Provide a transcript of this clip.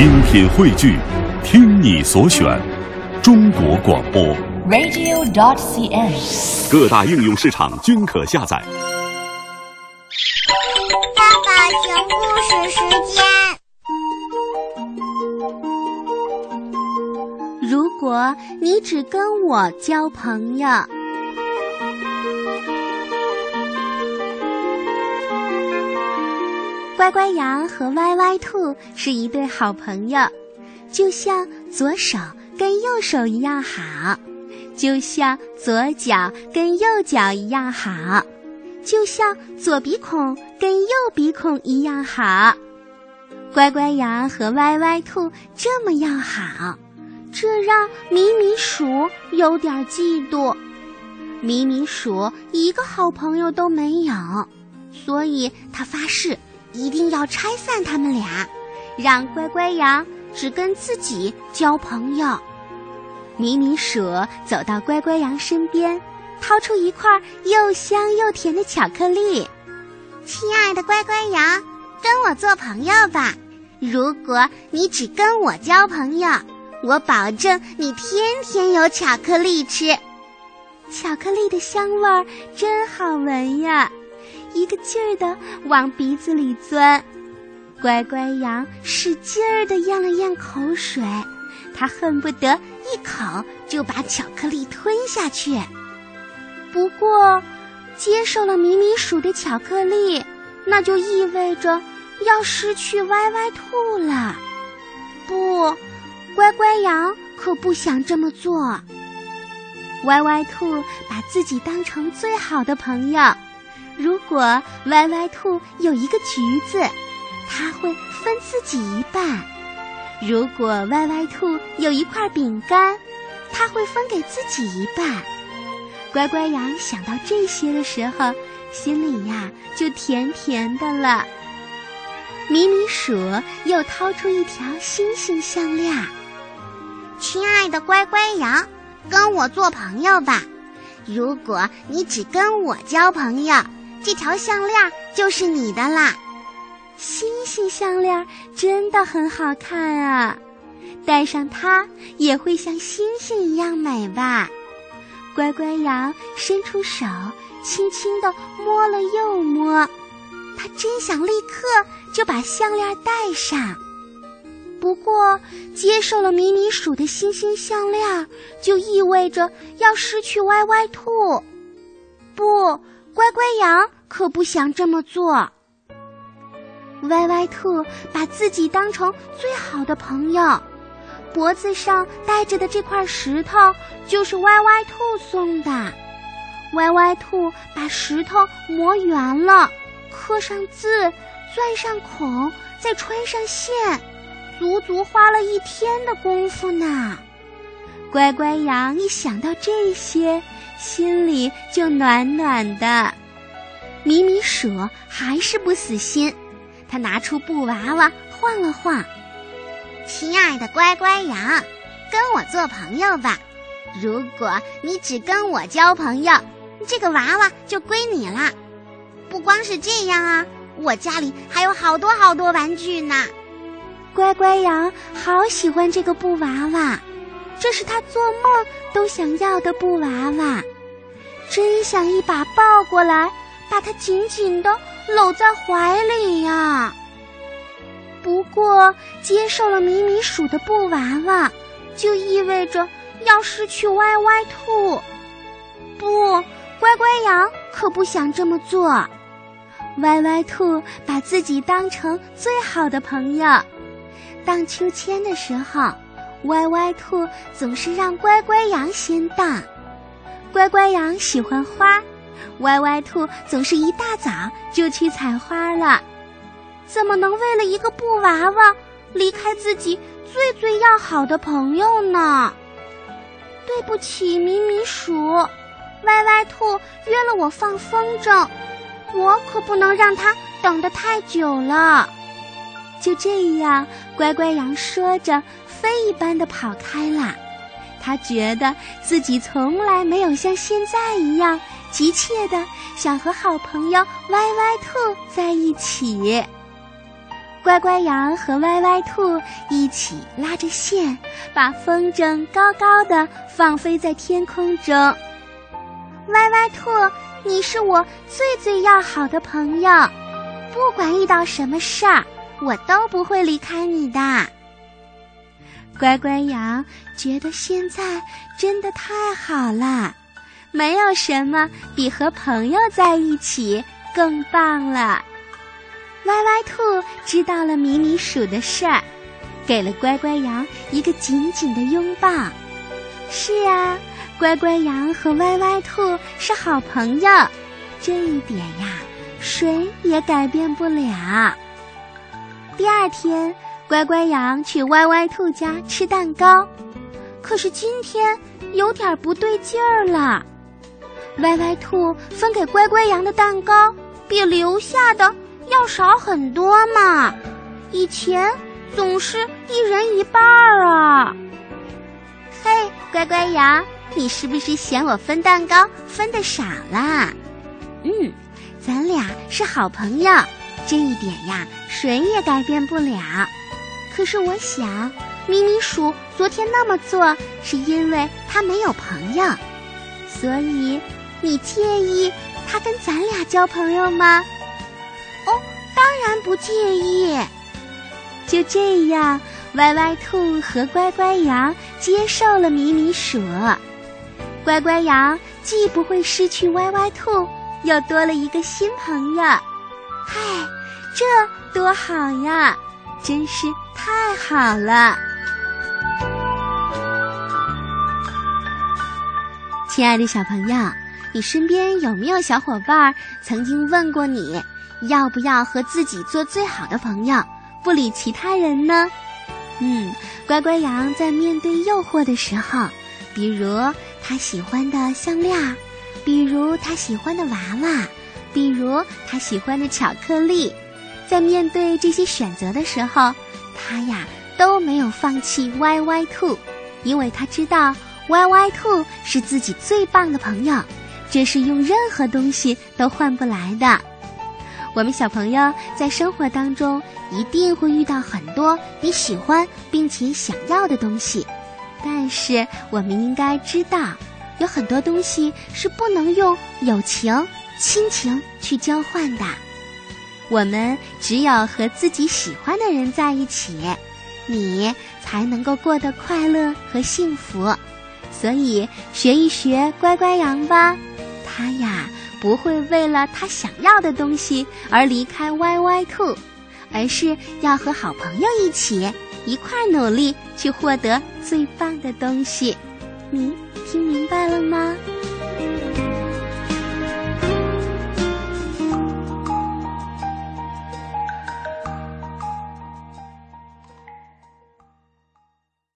精品汇聚，听你所选，中国广播。radio.cn。各大应用市场均可下载。爸爸讲故事时间。如果你只跟我交朋友，乖乖羊和歪歪兔是一对好朋友，就像左手跟右手一样好，就像左脚跟右脚一样好，就像左鼻孔跟右鼻孔一样好。乖乖羊和歪歪兔这么要好。这让米米鼠有点嫉妒。米米鼠一个好朋友都没有，所以他发誓一定要拆散他们俩，让乖乖羊只跟自己交朋友。米米鼠走到乖乖羊身边，掏出一块又香又甜的巧克力。亲爱的乖乖羊，跟我做朋友吧。如果你只跟我交朋友，我保证你天天有巧克力吃，巧克力的香味儿真好闻呀！一个劲儿的往鼻子里钻。乖乖羊使劲儿的咽了咽口水，他恨不得一口就把巧克力吞下去。不过，接受了米米鼠的巧克力，那就意味着要失去歪歪兔了。不。乖乖羊可不想这么做。歪歪兔把自己当成最好的朋友。如果歪歪兔有一个橘子，它会分自己一半；如果歪歪兔有一块饼干，它会分给自己一半。乖乖羊想到这些的时候，心里呀就甜甜的了。米米鼠又掏出一条星星项链。亲爱的乖乖羊，跟我做朋友吧。如果你只跟我交朋友，这条项链就是你的啦。星星项链真的很好看啊，戴上它也会像星星一样美吧？乖乖羊伸出手，轻轻地摸了又摸，他真想立刻就把项链戴上。不过，接受了迷你鼠的星星项链，就意味着要失去歪歪兔。不，乖乖羊可不想这么做。歪歪兔把自己当成最好的朋友，脖子上戴着的这块石头就是歪歪兔送的。歪歪兔把石头磨圆了，刻上字，钻上孔，再穿上线。足足花了一天的功夫呢。乖乖羊一想到这些，心里就暖暖的。米米鼠还是不死心，他拿出布娃娃晃了晃。亲爱的乖乖羊，跟我做朋友吧。如果你只跟我交朋友，这个娃娃就归你啦。不光是这样啊，我家里还有好多好多玩具呢。乖乖羊好喜欢这个布娃娃，这是他做梦都想要的布娃娃，真想一把抱过来，把它紧紧地搂在怀里呀。不过，接受了米米鼠的布娃娃，就意味着要失去歪歪兔。不，乖乖羊可不想这么做。歪歪兔把自己当成最好的朋友。荡秋千的时候，歪歪兔总是让乖乖羊先荡。乖乖羊喜欢花，歪歪兔总是一大早就去采花了。怎么能为了一个布娃娃离开自己最最要好的朋友呢？对不起，米米鼠，歪歪兔约了我放风筝，我可不能让它等得太久了。就这样，乖乖羊说着，飞一般的跑开了。他觉得自己从来没有像现在一样急切的想和好朋友歪歪兔在一起。乖乖羊和歪歪兔一起拉着线，把风筝高高的放飞在天空中。歪歪兔，你是我最最要好的朋友，不管遇到什么事儿，我都不会离开你的。乖乖羊觉得现在真的太好了，没有什么比和朋友在一起更棒了。歪歪兔知道了米米鼠的事儿，给了乖乖羊一个紧紧的拥抱。是啊，乖乖羊和歪歪兔是好朋友，这一点呀，谁也改变不了。第二天，乖乖羊去歪歪兔家吃蛋糕，可是今天有点不对劲儿了。歪歪兔分给乖乖羊的蛋糕比留下的。要少很多嘛，以前总是一人一半儿啊。嘿，乖乖羊，你是不是嫌我分蛋糕分的少啦？嗯，咱俩是好朋友，这一点呀，谁也改变不了。可是我想，咪咪鼠昨天那么做，是因为它没有朋友，所以你介意它跟咱俩交朋友吗？哦，当然不介意。就这样，歪歪兔和乖乖羊接受了米米鼠。乖乖羊既不会失去歪歪兔，又多了一个新朋友。嗨，这多好呀！真是太好了。亲爱的小朋友，你身边有没有小伙伴曾经问过你？要不要和自己做最好的朋友，不理其他人呢？嗯，乖乖羊在面对诱惑的时候，比如他喜欢的项链，比如他喜欢的娃娃，比如他喜欢的巧克力，在面对这些选择的时候，他呀都没有放弃歪歪兔，因为他知道歪歪兔是自己最棒的朋友，这是用任何东西都换不来的。我们小朋友在生活当中一定会遇到很多你喜欢并且想要的东西，但是我们应该知道，有很多东西是不能用友情、亲情去交换的。我们只有和自己喜欢的人在一起，你才能够过得快乐和幸福。所以，学一学乖乖羊吧，他呀。不会为了他想要的东西而离开歪歪兔，而是要和好朋友一起一块努力去获得最棒的东西。你听明白了吗？